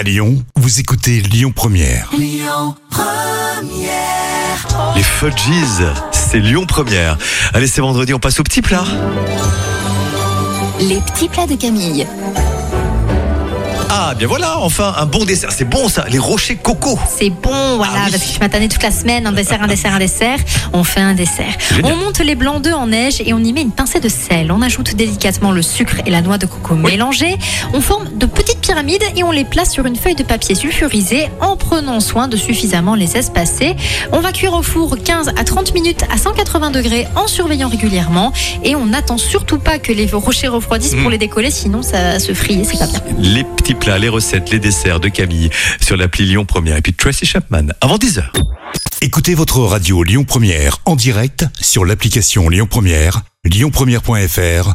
À Lyon, vous écoutez Lyon Première. Les Fudgies, c'est Lyon Première. Allez, c'est vendredi, on passe au petit plat. Les petits plats de Camille. Ah, bien voilà, enfin, un bon dessert. C'est bon ça, les rochers coco. C'est bon, voilà, Ah oui. parce que je m'attendais toute la semaine, un dessert, un dessert, un dessert. On fait un dessert. Génial. On monte les blancs d'œufs en neige et on y met une pincée de sel. On ajoute délicatement le sucre et la noix de coco mélangées. On forme de petites pyramides et on les place sur une feuille de papier sulfurisé en prenant soin de suffisamment les espacer. On va cuire au four 15 à 30 minutes à 180 degrés en surveillant régulièrement et on n'attend surtout pas que les rochers refroidissent Mm. pour les décoller, sinon ça se frie et c'est pas bien. Les petits plats, les recettes, les desserts de Camille sur l'appli Lyon Première. Et puis Tracy Chapman, avant 10h. Écoutez votre radio Lyon Première en direct sur l'application Lyon Première, lyonpremière.fr